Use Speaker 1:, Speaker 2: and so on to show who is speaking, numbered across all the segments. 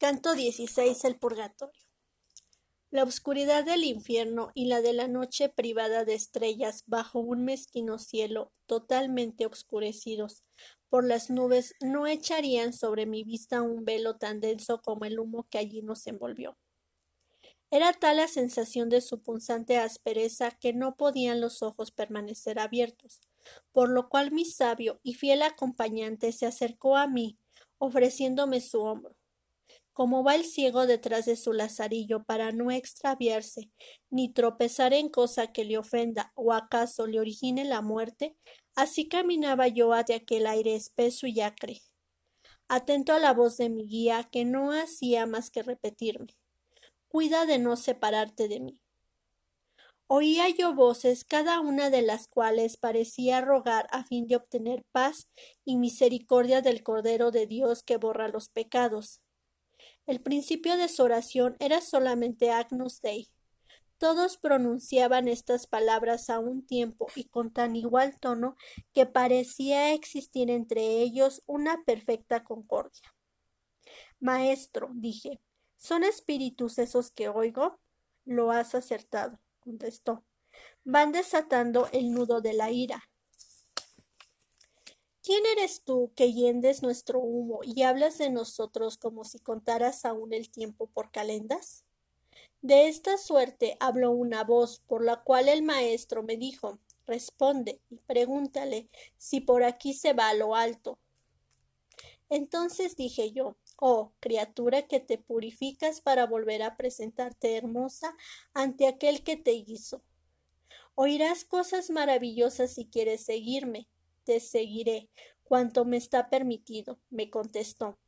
Speaker 1: Canto 16 El Purgatorio. La oscuridad del infierno y la de la noche privada de estrellas bajo un mezquino cielo totalmente obscurecidos por las nubes no echarían sobre mi vista un velo tan denso como el humo que allí nos envolvió. Era tal la sensación de su punzante aspereza que no podían los ojos permanecer abiertos, por lo cual mi sabio y fiel acompañante se acercó a mí, ofreciéndome su hombro como va el ciego detrás de su lazarillo para no extraviarse, ni tropezar en cosa que le ofenda o acaso le origine la muerte, así caminaba yo hacia aquel aire espeso y acre, atento a la voz de mi guía, que no hacía más que repetirme Cuida de no separarte de mí. Oía yo voces, cada una de las cuales parecía rogar a fin de obtener paz y misericordia del Cordero de Dios que borra los pecados, el principio de su oración era solamente Agnus Dei. Todos pronunciaban estas palabras a un tiempo y con tan igual tono que parecía existir entre ellos una perfecta concordia. Maestro, dije, ¿son espíritus esos que oigo? Lo has acertado, contestó. Van desatando el nudo de la ira. ¿Quién eres tú que hiendes nuestro humo y hablas de nosotros como si contaras aún el tiempo por calendas? De esta suerte habló una voz, por la cual el maestro me dijo Responde y pregúntale si por aquí se va a lo alto. Entonces dije yo Oh, criatura que te purificas para volver a presentarte hermosa ante aquel que te hizo. Oirás cosas maravillosas si quieres seguirme, seguiré cuanto me está permitido, me contestó.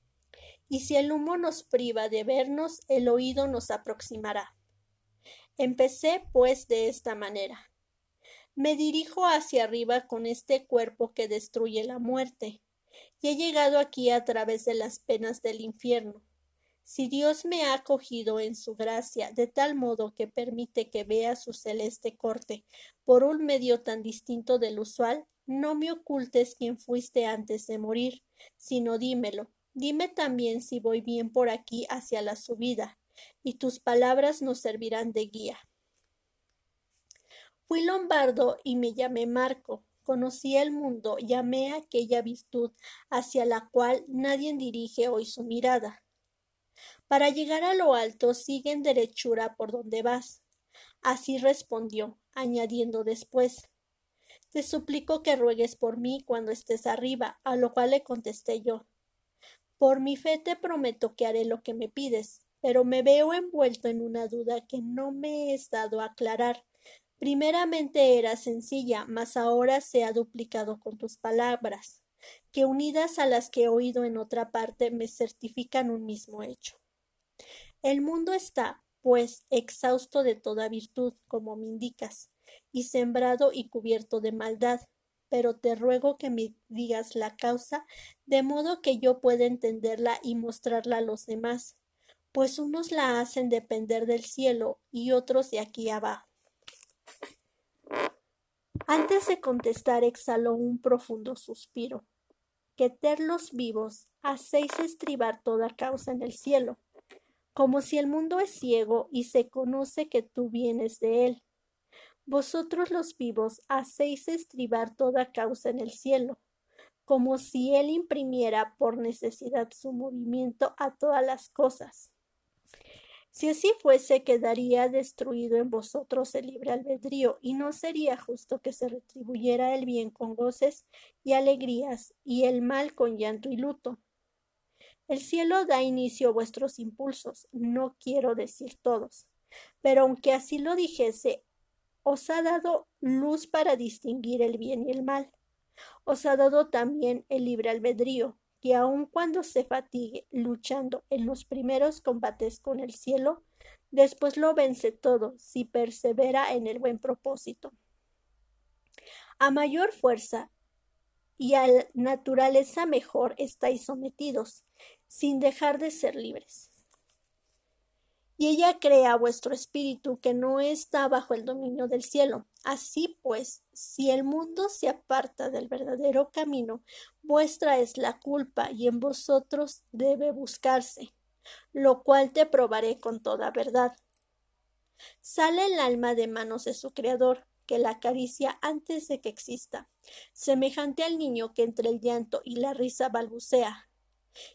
Speaker 1: Y si el humo nos priva de vernos, el oído nos aproximará. Empecé, pues, de esta manera. Me dirijo hacia arriba con este cuerpo que destruye la muerte, y he llegado aquí a través de las penas del infierno. Si Dios me ha acogido en su gracia de tal modo que permite que vea su celeste corte por un medio tan distinto del usual, no me ocultes quién fuiste antes de morir, sino dímelo. Dime también si voy bien por aquí hacia la subida, y tus palabras nos servirán de guía. Fui lombardo y me llamé Marco. Conocí el mundo, llamé aquella virtud hacia la cual nadie dirige hoy su mirada. Para llegar a lo alto sigue en derechura por donde vas. Así respondió, añadiendo después te suplico que ruegues por mí cuando estés arriba, a lo cual le contesté yo. Por mi fe te prometo que haré lo que me pides, pero me veo envuelto en una duda que no me es dado aclarar. Primeramente era sencilla, mas ahora se ha duplicado con tus palabras, que unidas a las que he oído en otra parte me certifican un mismo hecho. El mundo está, pues, exhausto de toda virtud, como me indicas, y sembrado y cubierto de maldad. Pero te ruego que me digas la causa, de modo que yo pueda entenderla y mostrarla a los demás, pues unos la hacen depender del cielo y otros de aquí abajo. Antes de contestar exhaló un profundo suspiro. Que los vivos hacéis estribar toda causa en el cielo, como si el mundo es ciego y se conoce que tú vienes de él vosotros los vivos hacéis estribar toda causa en el cielo, como si él imprimiera por necesidad su movimiento a todas las cosas. Si así fuese, quedaría destruido en vosotros el libre albedrío, y no sería justo que se retribuyera el bien con goces y alegrías, y el mal con llanto y luto. El cielo da inicio a vuestros impulsos, no quiero decir todos, pero aunque así lo dijese, os ha dado luz para distinguir el bien y el mal. Os ha dado también el libre albedrío, que aun cuando se fatigue luchando en los primeros combates con el cielo, después lo vence todo si persevera en el buen propósito. A mayor fuerza y a naturaleza mejor estáis sometidos, sin dejar de ser libres y ella crea vuestro espíritu que no está bajo el dominio del cielo. Así pues, si el mundo se aparta del verdadero camino, vuestra es la culpa y en vosotros debe buscarse. lo cual te probaré con toda verdad. Sale el alma de manos de su Creador, que la acaricia antes de que exista, semejante al niño que entre el llanto y la risa balbucea.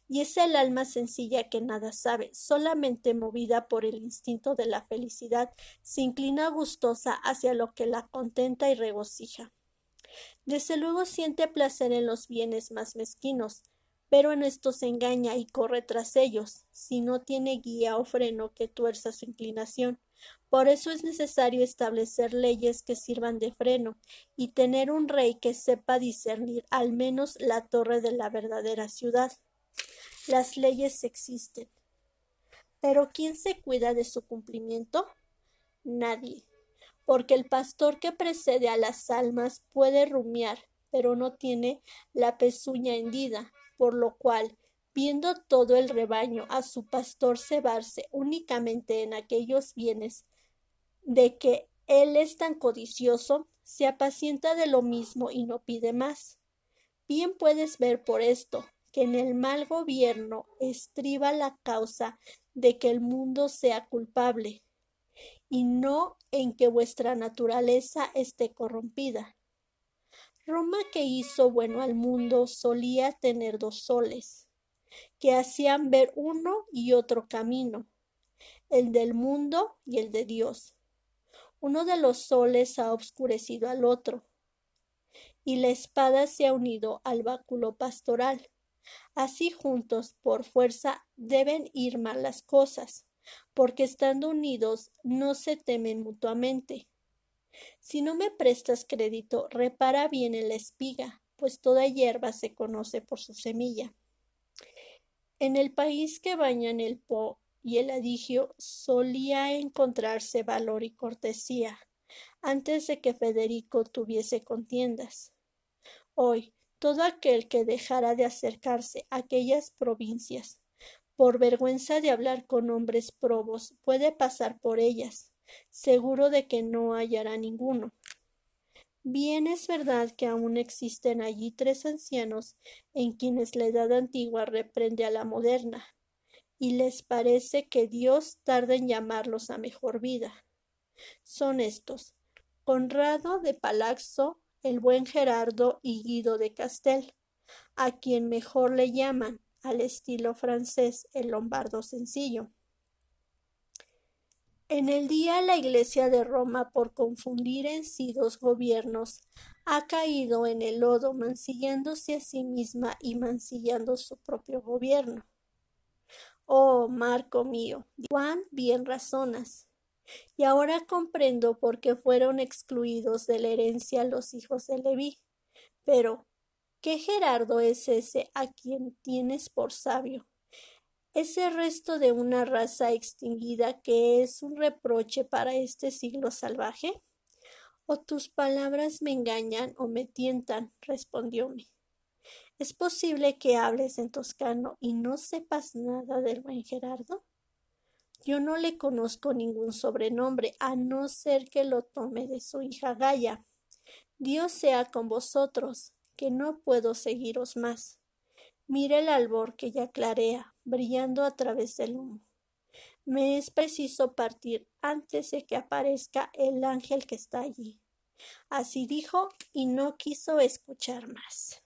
Speaker 1: Y es el alma sencilla que nada sabe, solamente movida por el instinto de la felicidad, se inclina gustosa hacia lo que la contenta y regocija. Desde luego siente placer en los bienes más mezquinos, pero en esto se engaña y corre tras ellos, si no tiene guía o freno que tuerza su inclinación. Por eso es necesario establecer leyes que sirvan de freno y tener un rey que sepa discernir al menos la torre de la verdadera ciudad. Las leyes existen. Pero ¿quién se cuida de su cumplimiento? Nadie. Porque el pastor que precede a las almas puede rumiar, pero no tiene la pezuña hendida, por lo cual, viendo todo el rebaño a su pastor cebarse únicamente en aquellos bienes de que él es tan codicioso, se apacienta de lo mismo y no pide más. Bien puedes ver por esto que en el mal gobierno estriba la causa de que el mundo sea culpable, y no en que vuestra naturaleza esté corrompida. Roma que hizo bueno al mundo solía tener dos soles, que hacían ver uno y otro camino, el del mundo y el de Dios. Uno de los soles ha obscurecido al otro, y la espada se ha unido al báculo pastoral. Así juntos, por fuerza, deben ir mal las cosas, porque estando unidos no se temen mutuamente. Si no me prestas crédito, repara bien en la espiga, pues toda hierba se conoce por su semilla. En el país que bañan el Po y el Adigio solía encontrarse valor y cortesía, antes de que Federico tuviese contiendas. Hoy, todo aquel que dejara de acercarse a aquellas provincias, por vergüenza de hablar con hombres probos, puede pasar por ellas, seguro de que no hallará ninguno. Bien es verdad que aún existen allí tres ancianos en quienes la edad antigua reprende a la moderna, y les parece que Dios tarda en llamarlos a mejor vida. Son estos Conrado de Palazzo, el buen Gerardo y Guido de Castel, a quien mejor le llaman, al estilo francés, el lombardo sencillo. En el día la Iglesia de Roma, por confundir en sí dos gobiernos, ha caído en el lodo, mancillándose a sí misma y mancillando su propio gobierno. Oh, Marco mío, Juan, bien razonas. Y ahora comprendo por qué fueron excluidos de la herencia los hijos de Leví. Pero, ¿qué Gerardo es ese a quien tienes por sabio? ese resto de una raza extinguida que es un reproche para este siglo salvaje? ¿O tus palabras me engañan o me tientan? respondióme. ¿Es posible que hables en toscano y no sepas nada del buen Gerardo? Yo no le conozco ningún sobrenombre, a no ser que lo tome de su hija Gaya. Dios sea con vosotros, que no puedo seguiros más. Mira el albor que ya clarea, brillando a través del humo. Me es preciso partir antes de que aparezca el ángel que está allí. Así dijo y no quiso escuchar más.